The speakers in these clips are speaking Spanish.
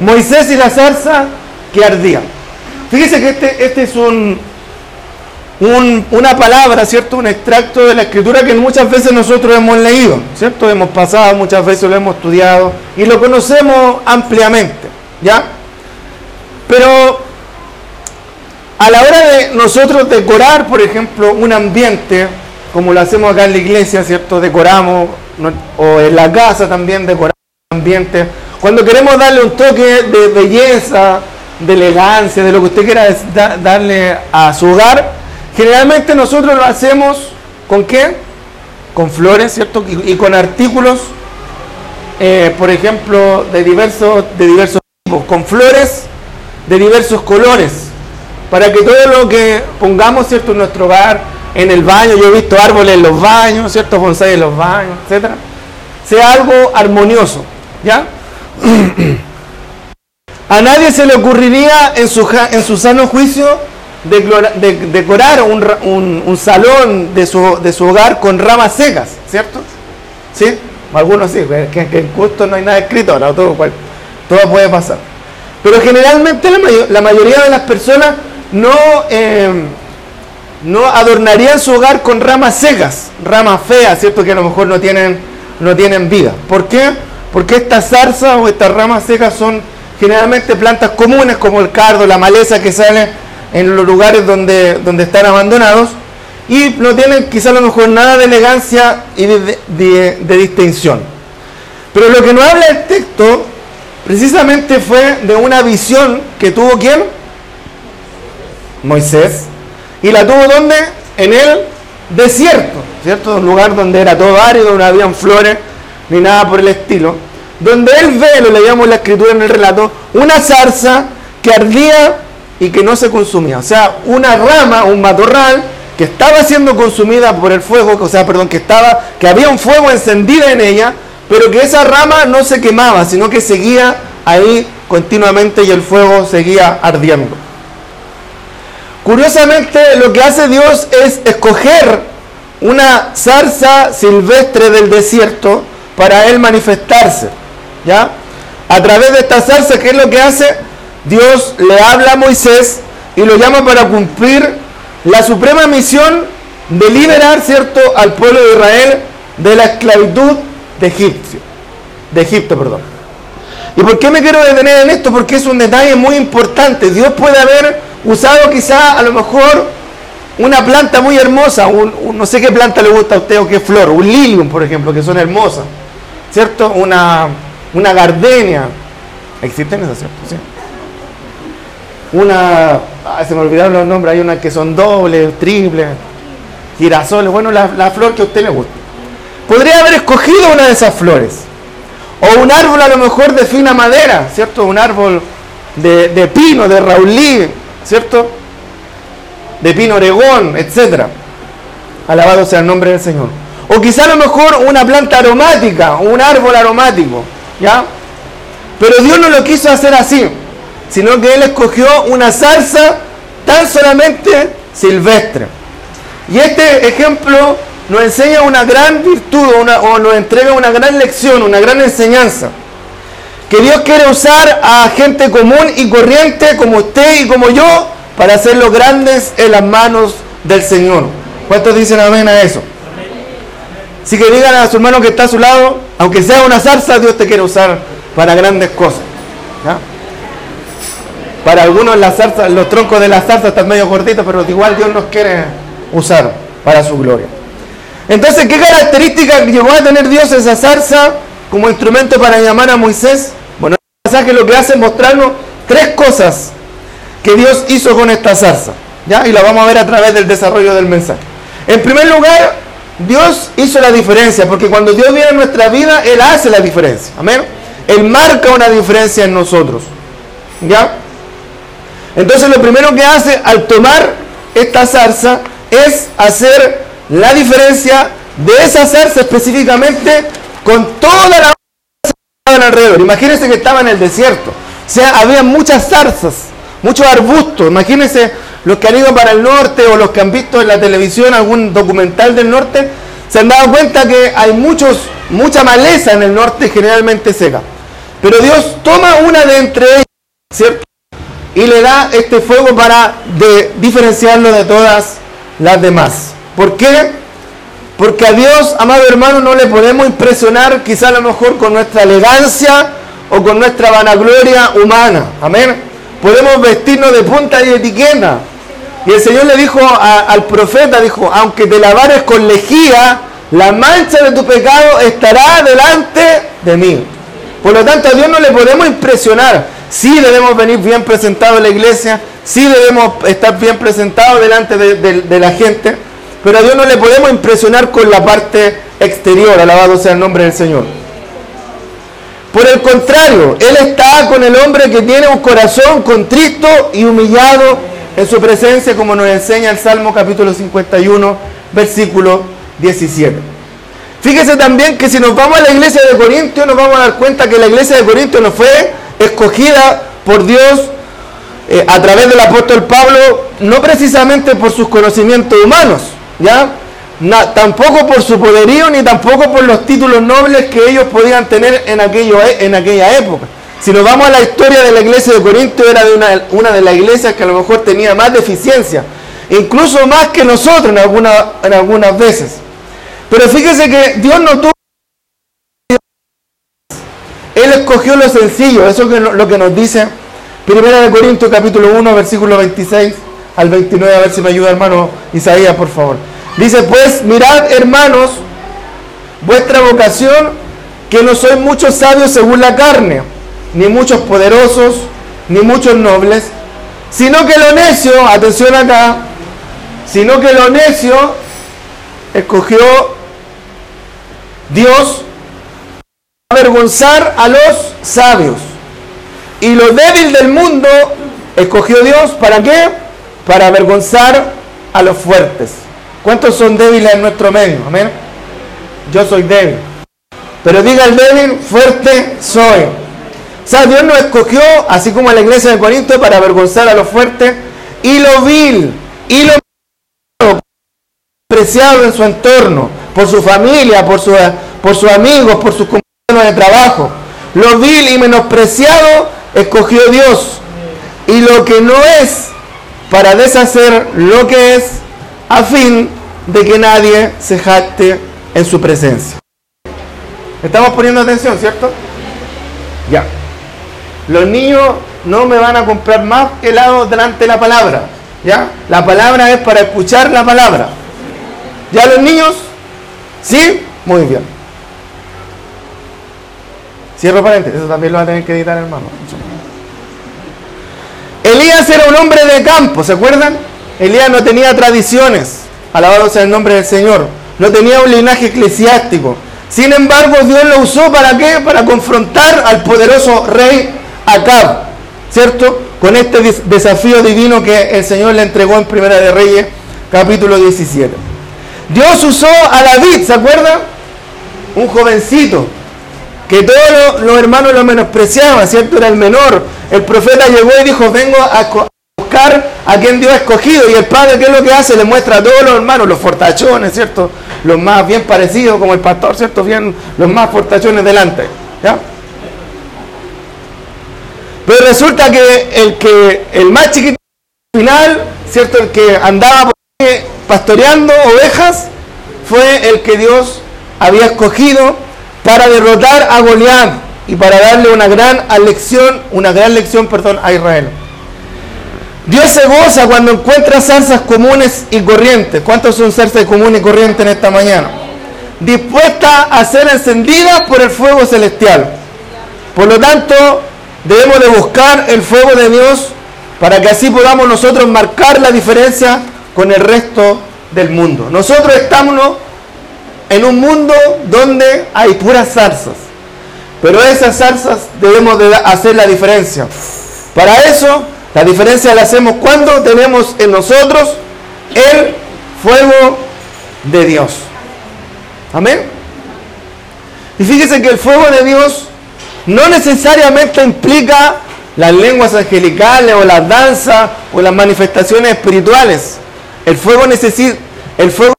Moisés y la zarza que ardía. Fíjese que este, este es un, una palabra, ¿cierto? Un extracto de la escritura que muchas veces nosotros hemos leído, ¿cierto? Hemos pasado, muchas veces lo hemos estudiado y lo conocemos ampliamente, ¿ya? Pero a la hora de nosotros decorar, por ejemplo, un ambiente, como lo hacemos acá en la iglesia, ¿cierto? Decoramos, o en la casa también decoramos un ambiente. Cuando queremos darle un toque de belleza, de elegancia, de lo que usted quiera darle a su hogar, generalmente nosotros lo hacemos con qué? Con flores, ¿cierto? Y, con artículos, eh, por ejemplo, de diversos, de diversos tipos, con flores de diversos colores, para que todo lo que pongamos, ¿cierto? En nuestro hogar, en el baño, yo he visto árboles en los baños, ¿cierto? Bonsai en los baños, etcétera, sea algo armonioso, ¿ya? A nadie se le ocurriría en su, en su sano juicio decorar un, salón de su, de su, hogar con ramas secas, ¿cierto? ¿Sí? Algunos sí, que, en justo no hay nada escrito, ahora todo, todo puede pasar. Pero generalmente la, mayoría de las personas no, eh, no adornarían su hogar con ramas secas, ramas feas, ¿cierto? Que a lo mejor no tienen, no tienen vida. ¿Por qué? Porque estas zarzas o estas ramas secas son generalmente plantas comunes como el cardo, la maleza que sale en los lugares donde, donde están abandonados y no tienen quizá a lo mejor nada de elegancia y de, distinción. Pero lo que nos habla el texto precisamente fue de una visión que tuvo quién? Moisés. ¿Y la tuvo dónde? En el desierto, ¿cierto? Un lugar donde era todo árido, no habían flores ni nada por el estilo donde él ve, lo leíamos la escritura en el relato, una zarza que ardía y que no se consumía. O sea, una rama, un matorral que estaba siendo consumida por el fuego, o sea, perdón, que estaba, que había un fuego encendido en ella, pero que esa rama no se quemaba, sino que seguía ahí continuamente y el fuego seguía ardiendo. Curiosamente, lo que hace Dios es escoger una zarza silvestre del desierto para él manifestarse. ¿Ya? A través de esta zarza, ¿qué es lo que hace? Dios le habla a Moisés y lo llama para cumplir la suprema misión de liberar, ¿cierto?, al pueblo de Israel de la esclavitud de Egipto. De Egipto, perdón. ¿Y por qué me quiero detener en esto? Porque es un detalle muy importante. Dios puede haber usado quizá a lo mejor una planta muy hermosa, no sé qué planta le gusta a usted o qué flor, un lilium, por ejemplo, que son hermosas, ¿cierto? Una, una gardenia. ¿Existen esas, cierto? Una, se me olvidaron los nombres, hay unas que son dobles, triples, girasoles, bueno, la, flor que a usted le gusta. Podría haber escogido una de esas flores. O un árbol a lo mejor de fina madera, ¿cierto? Un árbol de, de pino, de raulí, ¿cierto? De pino oregón, etc. Alabado sea el nombre del Señor. O quizá a lo mejor una planta aromática, un árbol aromático. ¿Ya? Pero Dios no lo quiso hacer así, sino que Él escogió una salsa tan solamente silvestre. Y este ejemplo nos enseña una gran virtud o nos entrega una gran lección, una gran enseñanza. Que Dios quiere usar a gente común y corriente como usted y como yo para hacerlo grandes en las manos del Señor. ¿Cuántos dicen amén a eso? Así que digan a su hermano que está a su lado, aunque sea una zarza, Dios te quiere usar para grandes cosas. Para algunos las zarzas, los troncos de las zarzas están medio cortitos, pero igual Dios nos quiere usar para su gloria. Entonces, ¿qué características llegó a tener Dios esa zarza como instrumento para llamar a Moisés? Bueno, el pasaje lo que hace es mostrarnos tres cosas que Dios hizo con esta zarza. ¿ya? Y la vamos a ver a través del desarrollo del mensaje. En primer lugar, Dios hizo la diferencia, porque cuando Dios viene a nuestra vida, Él hace la diferencia. Amén. Él marca una diferencia en nosotros. ¿Ya? Entonces lo primero que hace al tomar esta zarza es hacer la diferencia de esa zarza específicamente con toda la que estaban alrededor. Imagínense que estaba en el desierto. O sea, había muchas zarzas, muchos arbustos. Imagínense los que han ido para el norte o los que han visto en la televisión algún documental del norte, se han dado cuenta que hay muchos, mucha maleza en el norte generalmente seca. Pero Dios toma una de entre ellas, ¿cierto? Y le da este fuego para diferenciarlo de todas las demás. ¿Por qué? Porque a Dios, amado hermano, no le podemos impresionar quizá a lo mejor con nuestra elegancia o con nuestra vanagloria humana. Amén. Podemos vestirnos de punta y etiqueta. Y el Señor le dijo al profeta, dijo, aunque te lavares con lejía, la mancha de tu pecado estará delante de mí. Por lo tanto, a Dios no le podemos impresionar. Sí debemos venir bien presentados a la iglesia, sí debemos estar bien presentados delante de, la gente, pero a Dios no le podemos impresionar con la parte exterior, alabado sea el nombre del Señor. Por el contrario, Él está con el hombre que tiene un corazón contrito y humillado en su presencia, como nos enseña el Salmo capítulo 51, versículo 17. Fíjese también que si nos vamos a la iglesia de Corintios, nos vamos a dar cuenta que la iglesia de Corintios no fue escogida por Dios eh, a través del apóstol Pablo, no precisamente por sus conocimientos humanos, ¿ya? tampoco por su poderío, ni tampoco por los títulos nobles que ellos podían tener en, aquello, en aquella época. Si nos vamos a la historia de la iglesia de Corintios, era de una, de las iglesias que a lo mejor tenía más deficiencia, incluso más que nosotros en, en algunas veces. Pero fíjese que Dios no tuvo... Él escogió lo sencillo, eso es lo que nos dice Primera de Corintios capítulo 1, versículo 26 al 29, a ver si me ayuda hermano Isaías, por favor. Dice, pues mirad hermanos, vuestra vocación, que no sois muchos sabios según la carne, ni muchos poderosos, ni muchos nobles, sino que lo necio, atención acá, sino que lo necio escogió Dios avergonzar a los sabios. Y lo débil del mundo escogió Dios para qué? Para avergonzar a los fuertes. ¿Cuántos son débiles en nuestro medio? Amén. Yo soy débil. Pero diga el débil, fuerte soy. O sea, Dios nos escogió, así como en la iglesia de Corinto, para avergonzar a los fuertes y lo vil y lo preciado en su entorno por su familia, por, su, por sus amigos, por sus compañeros de trabajo. Lo vil y menospreciado escogió Dios. Y lo que no es, para deshacer lo que es, a fin de que nadie se jacte en su presencia. ¿Estamos poniendo atención, cierto? Ya. Los niños no me van a comprar más helado delante de la palabra. ¿Ya? La palabra es para escuchar la palabra. ¿Ya los niños? ¿Sí? Muy bien. Cierro paréntesis, eso también lo va a tener que editar, hermano. Elías era un hombre de campo, ¿se acuerdan? Elías no tenía tradiciones, alabado sea el nombre del Señor. No tenía un linaje eclesiástico. Sin embargo, Dios lo usó para qué? Para confrontar al poderoso rey Acab, ¿cierto? Con este desafío divino que el Señor le entregó en Primera de Reyes, capítulo 17. Dios usó a David, ¿se acuerdan? Un jovencito, que todos los, hermanos lo menospreciaban, ¿cierto? Era el menor. El profeta llegó y dijo, vengo a buscar a quien Dios ha escogido. Y el padre, ¿qué es lo que hace? Le muestra a todos los hermanos, los fortachones, ¿cierto? Los más bien parecidos, como el pastor, ¿cierto? Bien, los más fortachones delante. ¿Ya? Pero resulta que el que el más chiquito final, ¿cierto? El que andaba pastoreando ovejas, fue el que Dios había escogido para derrotar a Goliat y para darle una gran lección, una gran lección, perdón, a Israel. Dios se goza cuando encuentra zarzas comunes y corrientes. ¿Cuántos son zarzas comunes y corrientes en esta mañana? Dispuestas a ser encendidas por el fuego celestial. Por lo tanto, debemos de buscar el fuego de Dios para que así podamos nosotros marcar la diferencia con el resto del mundo. Nosotros estamos en un mundo donde hay puras zarzas, pero esas zarzas debemos de hacer la diferencia. Para eso, la diferencia la hacemos cuando tenemos en nosotros el fuego de Dios. Amén. Y fíjese que el fuego de Dios no necesariamente implica las lenguas angelicales o las danzas o las manifestaciones espirituales. El fuego necesita, el fuego,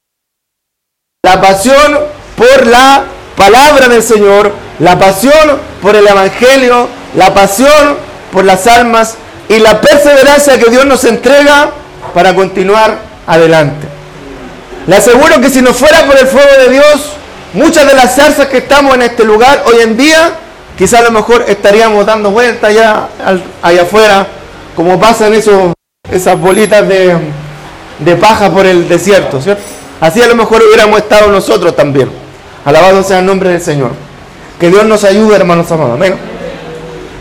la pasión por la palabra del Señor, La pasión por el Evangelio, la pasión por las almas y la perseverancia que Dios nos entrega para continuar adelante. Le aseguro que si no fuera por el fuego de Dios, muchas de las zarzas que estamos en este lugar hoy en día, quizás a lo mejor estaríamos dando vueltas allá, allá afuera, como pasan esos, esas bolitas de, de paja por el desierto, ¿cierto? Así a lo mejor hubiéramos estado nosotros también. Alabado sea el nombre del Señor. Que Dios nos ayude, hermanos amados. Amén.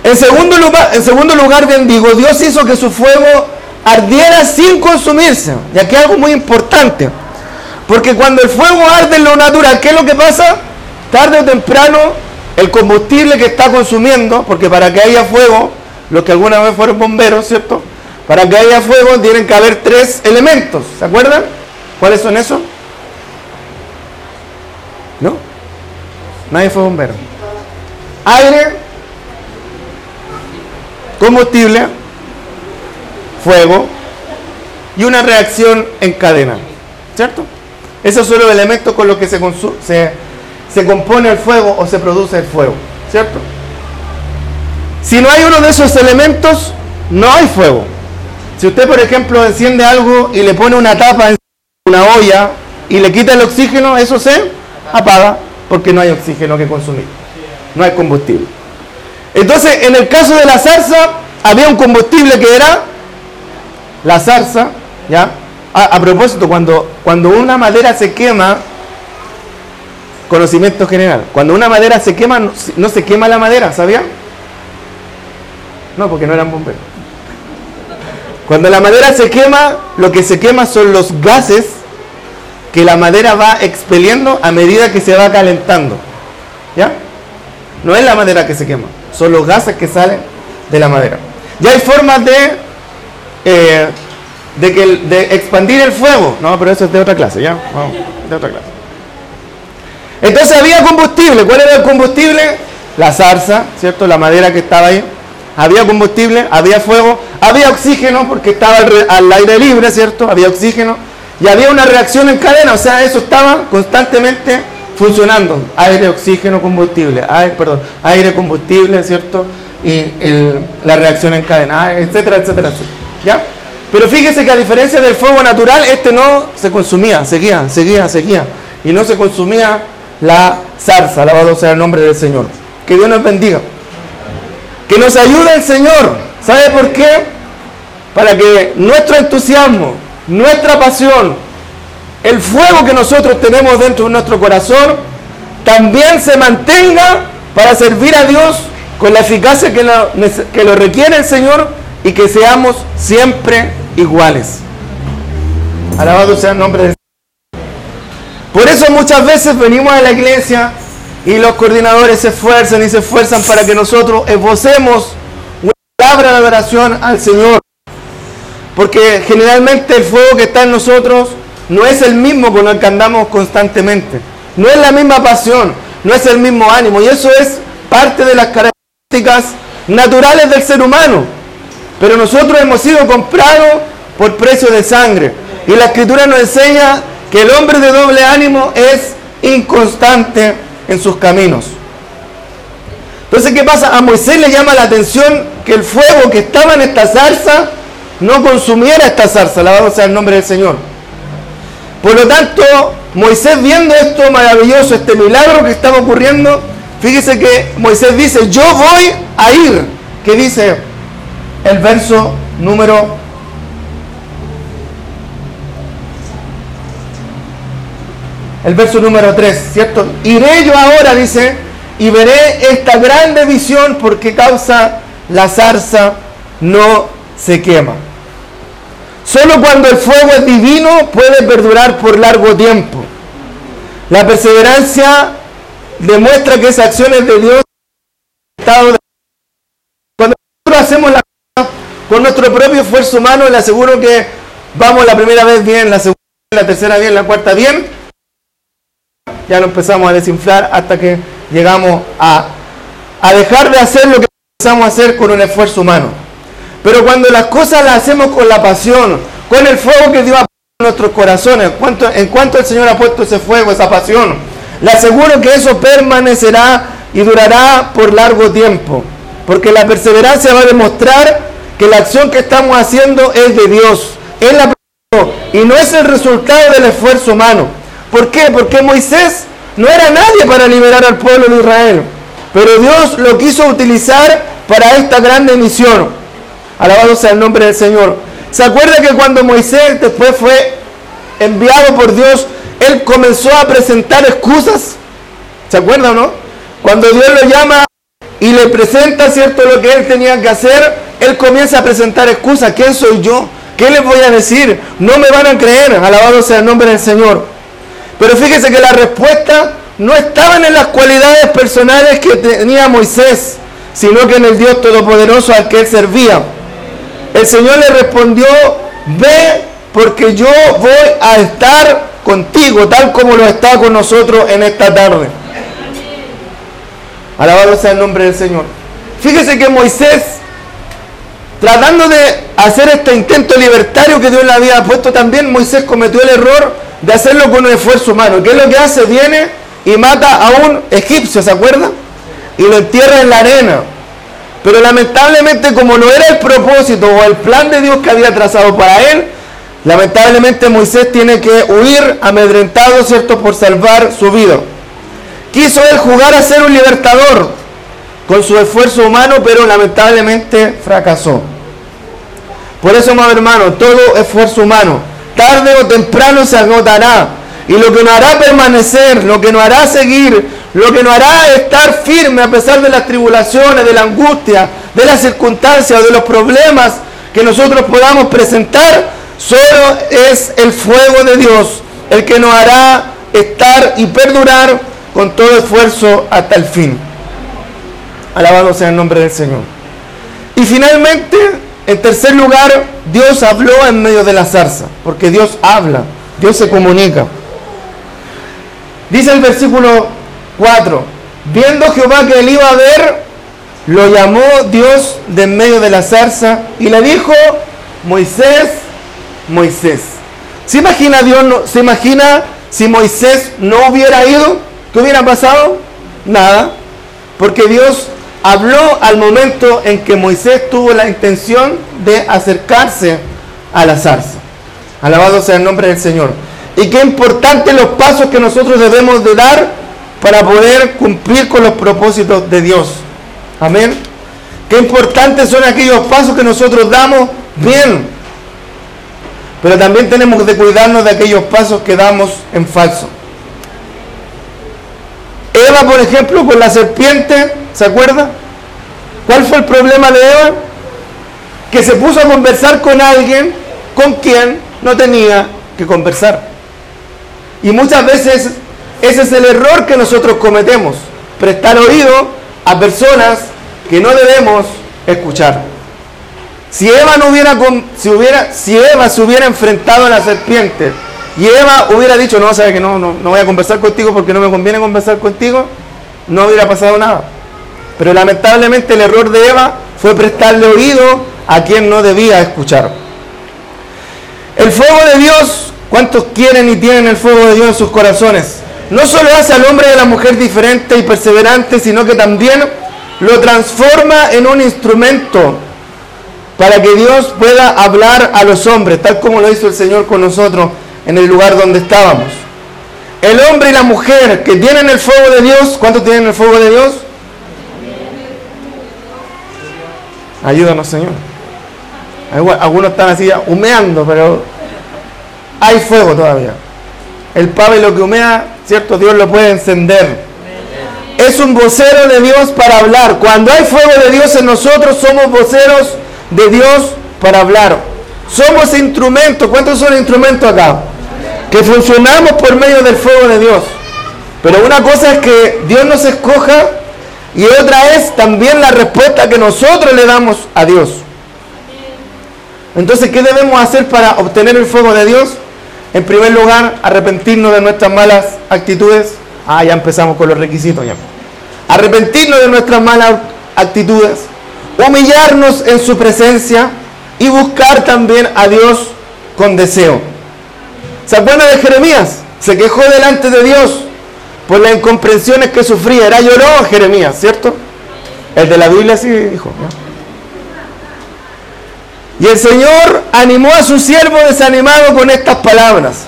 En segundo lugar, en segundo lugar bendigo, Dios hizo que su fuego ardiera sin consumirse. Y aquí algo muy importante. Porque cuando el fuego arde en lo natural, ¿qué es lo que pasa? Tarde o temprano, el combustible que está consumiendo, porque para que haya fuego, los que alguna vez fueron bomberos, ¿cierto? Para que haya fuego tienen que haber tres elementos, ¿se acuerdan? ¿Cuáles son esos? ¿No? Nadie fue bombero. Aire, combustible, fuego y una reacción en cadena. ¿Cierto? Esos son los elementos con los que se, se, se compone el fuego o se produce el fuego. ¿Cierto? Si no hay uno de esos elementos, no hay fuego. Si usted, por ejemplo, enciende algo y le pone una tapa en una olla y le quita el oxígeno, eso se apaga porque no hay oxígeno que consumir. No hay combustible. Entonces, en el caso de la zarza, había un combustible que era la zarza, ¿ya? A, propósito, cuando, cuando una madera se quema, conocimiento general, cuando una madera se quema, no, se quema la madera, ¿sabía? No, porque no eran bomberos. Cuando la madera se quema, lo que se quema son los gases que la madera va expeliendo a medida que se va calentando. ¿Ya? No es la madera que se quema, son los gases que salen de la madera. Ya hay formas de, eh, de, de expandir el fuego. No, pero eso es de otra clase, ¿ya? Vamos, de otra clase. Entonces había combustible. ¿Cuál era el combustible? La zarza, ¿cierto? La madera que estaba ahí. Había combustible, había fuego, había oxígeno porque estaba al aire libre, ¿cierto? Había oxígeno y había una reacción en cadena, o sea, eso estaba constantemente funcionando. Aire, oxígeno, combustible, aire, perdón, aire, combustible, ¿cierto? Y la reacción en cadena, etcétera, etcétera, etcétera. ¿Ya? Pero fíjese que a diferencia del fuego natural, este no se consumía, seguía, seguía, seguía. Y no se consumía la zarza, alabado sea el nombre del Señor. Que Dios nos bendiga. Que nos ayude el Señor. ¿Sabe por qué? Para que nuestro entusiasmo, nuestra pasión, el fuego que nosotros tenemos dentro de nuestro corazón, también se mantenga para servir a Dios con la eficacia que lo, que lo requiere el Señor y que seamos siempre iguales. Alabado sea el nombre de Por eso muchas veces venimos a la iglesia y los coordinadores se esfuerzan y se esfuerzan para que nosotros esbocemos una palabra de adoración al Señor. Porque generalmente el fuego que está en nosotros no es el mismo con el que andamos constantemente. No es la misma pasión, no es el mismo ánimo. Y eso es parte de las características naturales del ser humano. Pero nosotros hemos sido comprados por precio de sangre. Y la escritura nos enseña que el hombre de doble ánimo es inconstante en sus caminos. Entonces, ¿qué pasa? A Moisés le llama la atención que el fuego que estaba en esta zarza no consumiera esta zarza, alabado sea el nombre del Señor. Por lo tanto, Moisés viendo esto maravilloso, este milagro que estaba ocurriendo, fíjese que Moisés dice, yo voy a ir, que dice el verso número el verso número 3, ¿cierto? Iré yo ahora, dice, y veré esta grande visión porque causa la zarza no se quema. Solo cuando el fuego es divino puede perdurar por largo tiempo. La perseverancia demuestra que esas acciones de Dios cuando nosotros hacemos la con nuestro propio esfuerzo humano, le aseguro que vamos la primera vez bien, la segunda, la tercera bien, la cuarta bien, ya lo empezamos a desinflar hasta que llegamos a, dejar de hacer lo que empezamos a hacer con un esfuerzo humano. Pero cuando las cosas las hacemos con la pasión, con el fuego que Dios ha puesto en nuestros corazones, en cuanto, en cuanto el Señor ha puesto ese fuego, esa pasión, le aseguro que eso permanecerá y durará por largo tiempo, porque la perseverancia va a demostrar que la acción que estamos haciendo es de Dios, es la y no es el resultado del esfuerzo humano. ¿Por qué? Porque Moisés no era nadie para liberar al pueblo de Israel, pero Dios lo quiso utilizar para esta grande misión. Alabado sea el nombre del Señor. ¿Se acuerda que cuando Moisés después fue enviado por Dios, él comenzó a presentar excusas? ¿Se acuerda o no? Cuando Dios lo llama y le presenta, ¿cierto?, lo que él tenía que hacer, él comienza a presentar excusas. ¿Quién soy yo? ¿Qué les voy a decir? No me van a creer. Alabado sea el nombre del Señor. Pero fíjese que la respuesta no estaban en las cualidades personales que tenía Moisés, sino que en el Dios Todopoderoso al que él servía. El Señor le respondió, ve porque yo voy a estar contigo, tal como lo está con nosotros en esta tarde. Alabado sea el nombre del Señor. Fíjese que Moisés, tratando de hacer este intento libertario que Dios le había puesto también, Moisés cometió el error de hacerlo con un esfuerzo humano. ¿Qué es lo que hace? Viene y mata a un egipcio, ¿se acuerda? Y lo entierra en la arena. Pero lamentablemente como no era el propósito o el plan de Dios que había trazado para él, lamentablemente Moisés tiene que huir amedrentado, ¿cierto?, por salvar su vida. Quiso él jugar a ser un libertador con su esfuerzo humano, pero lamentablemente fracasó. Por eso, hermano, todo esfuerzo humano, tarde o temprano se agotará. Y lo que nos hará permanecer, lo que nos hará seguir, lo que nos hará estar firme a pesar de las tribulaciones, de la angustia, de las circunstancias o de los problemas que nosotros podamos presentar, solo es el fuego de Dios el que nos hará estar y perdurar con todo esfuerzo hasta el fin. Alabado sea el nombre del Señor. Y finalmente, en tercer lugar, Dios habló en medio de la zarza, porque Dios habla, Dios se comunica. Dice el versículo 4, viendo Jehová que él iba a ver, lo llamó Dios de en medio de la zarza y le dijo, Moisés, Moisés. ¿Se imagina Dios, se imagina si Moisés no hubiera ido? ¿Qué hubiera pasado? Nada. Porque Dios habló al momento en que Moisés tuvo la intención de acercarse a la zarza. Alabado sea el nombre del Señor. Y qué importantes los pasos que nosotros debemos de dar para poder cumplir con los propósitos de Dios. Amén. Qué importantes son aquellos pasos que nosotros damos bien. Pero también tenemos que cuidarnos de aquellos pasos que damos en falso. Eva, por ejemplo, con la serpiente, ¿se acuerda? ¿Cuál fue el problema de Eva? Que se puso a conversar con alguien con quien no tenía que conversar. Y muchas veces ese es el error que nosotros cometemos, prestar oído a personas que no debemos escuchar. Si Eva no hubiera, si hubiera, si Eva se hubiera enfrentado a la serpiente y Eva hubiera dicho, no, sabe que no, no, no voy a conversar contigo porque no me conviene conversar contigo, no hubiera pasado nada. Pero lamentablemente el error de Eva fue prestarle oído a quien no debía escuchar. El fuego de Dios, ¿cuántos quieren y tienen el fuego de Dios en sus corazones? No solo hace al hombre y a la mujer diferente y perseverante, sino que también lo transforma en un instrumento para que Dios pueda hablar a los hombres, tal como lo hizo el Señor con nosotros en el lugar donde estábamos. El hombre y la mujer que tienen el fuego de Dios, ¿cuántos tienen el fuego de Dios? Ayúdanos, Señor. Algunos están así humeando, pero hay fuego todavía. El pave lo que humea, ¿cierto? Dios lo puede encender. Es un vocero de Dios para hablar. Cuando hay fuego de Dios en nosotros, somos voceros de Dios para hablar. Somos instrumentos. ¿Cuántos son instrumentos acá? que funcionamos por medio del fuego de Dios. Pero una cosa es que Dios nos escoja y otra es también la respuesta que nosotros le damos a Dios. Entonces, ¿qué debemos hacer para obtener el fuego de Dios? En primer lugar, arrepentirnos de nuestras malas actitudes. Ah, ya empezamos con los requisitos. Arrepentirnos de nuestras malas actitudes, humillarnos en su presencia y buscar también a Dios con deseo. ¿Se acuerdan de Jeremías? Se quejó delante de Dios por las incomprensiones que sufría. Era lloró Jeremías, ¿cierto? El de la Biblia sí dijo. Y el Señor animó a su siervo desanimado con estas palabras.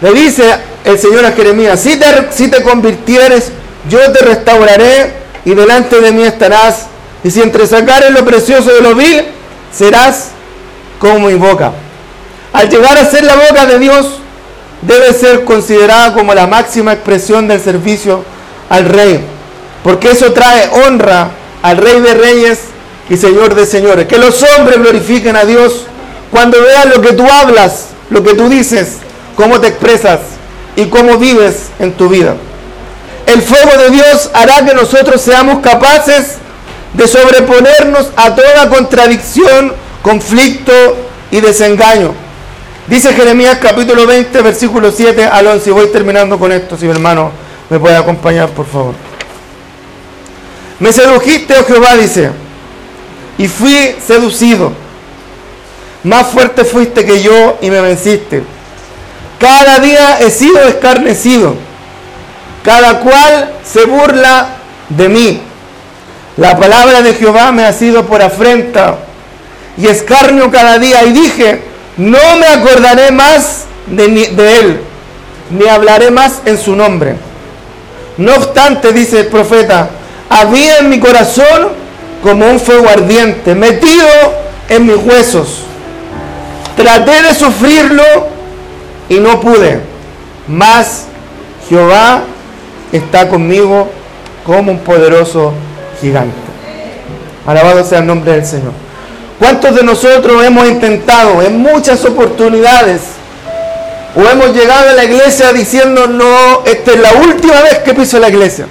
Le dice el Señor a Jeremías, si te, si te convirtieres, yo te restauraré y delante de mí estarás. Y si entre lo precioso de lo vil, serás como mi boca. Al llegar a ser la boca de Dios, debe ser considerada como la máxima expresión del servicio al rey. Porque eso trae honra al rey de reyes y señor de señores. Que los hombres glorifiquen a Dios cuando vean lo que tú hablas, lo que tú dices, cómo te expresas y cómo vives en tu vida. El fuego de Dios hará que nosotros seamos capaces de sobreponernos a toda contradicción, conflicto y desengaño. Dice Jeremías capítulo 20, versículo 7 al 11. Voy terminando con esto, si mi hermano me puede acompañar, por favor. Me sedujiste, oh Jehová, dice, y fui seducido. Más fuerte fuiste que yo y me venciste. Cada día he sido escarnecido. Cada cual se burla de mí. La palabra de Jehová me ha sido por afrenta y escarnio cada día. Y dije, no me acordaré más de, él, ni hablaré más en su nombre. No obstante, dice el profeta, había en mi corazón como un fuego ardiente, metido en mis huesos. Traté de sufrirlo y no pude. Mas Jehová está conmigo como un poderoso gigante. Alabado sea el nombre del Señor. ¿Cuántos de nosotros hemos intentado en muchas oportunidades o hemos llegado a la iglesia diciendo, no, esta es la última vez que piso la iglesia?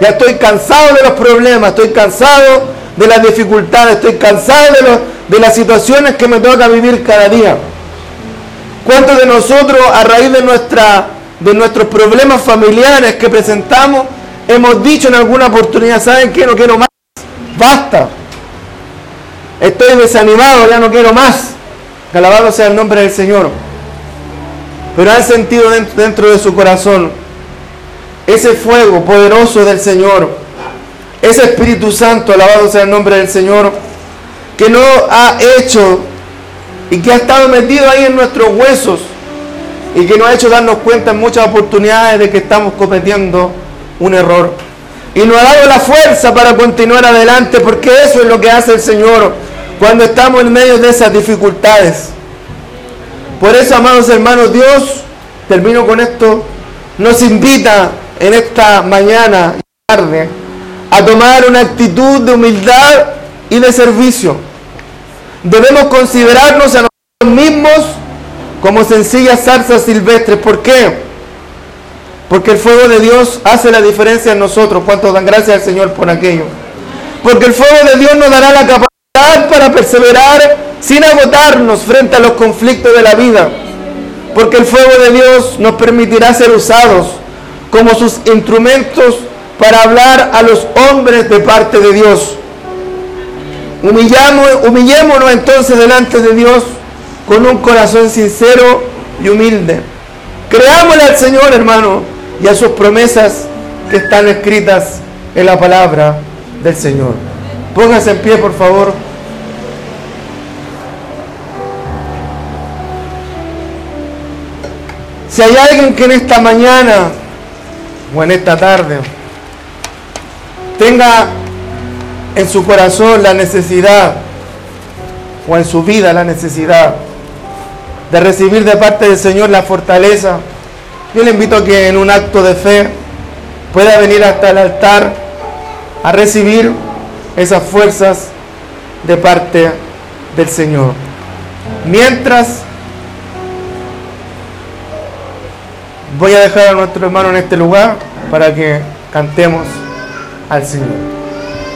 Ya estoy cansado de los problemas, estoy cansado de las dificultades, estoy cansado de, de las situaciones que me toca vivir cada día. ¿Cuántos de nosotros a raíz de, nuestra, de nuestros problemas familiares que presentamos hemos dicho en alguna oportunidad, ¿saben qué? No quiero más. Basta. Estoy desanimado, ya no quiero más. Alabado sea el nombre del Señor. Pero han sentido dentro de su corazón ese fuego poderoso del Señor, ese Espíritu Santo, alabado sea el nombre del Señor, que no ha hecho y que ha estado metido ahí en nuestros huesos y que nos ha hecho darnos cuenta en muchas oportunidades de que estamos cometiendo un error. Y nos ha dado la fuerza para continuar adelante, porque eso es lo que hace el Señor cuando estamos en medio de esas dificultades. Por eso, amados hermanos, Dios, termino con esto, nos invita en esta mañana y tarde a tomar una actitud de humildad y de servicio debemos considerarnos a nosotros mismos como sencillas zarzas silvestres. ¿Por qué? Porque el fuego de Dios hace la diferencia en nosotros. ¿Cuántos dan gracias al Señor por aquello? Porque el fuego de Dios nos dará la capacidad para perseverar sin agotarnos frente a los conflictos de la vida. Porque el fuego de Dios nos permitirá ser usados como sus instrumentos para hablar a los hombres de parte de Dios. Humillémonos entonces delante de Dios con un corazón sincero y humilde. Creámosle al Señor, hermano, y a sus promesas que están escritas en la palabra del Señor. Póngase en pie, por favor. Si hay alguien que en esta mañana o en esta tarde tenga en su corazón la necesidad o en su vida la necesidad de recibir de parte del Señor la fortaleza, yo le invito a que en un acto de fe pueda venir hasta el altar a recibir esas fuerzas de parte del Señor. Mientras voy a dejar a nuestro hermano en este lugar para que cantemos al Señor.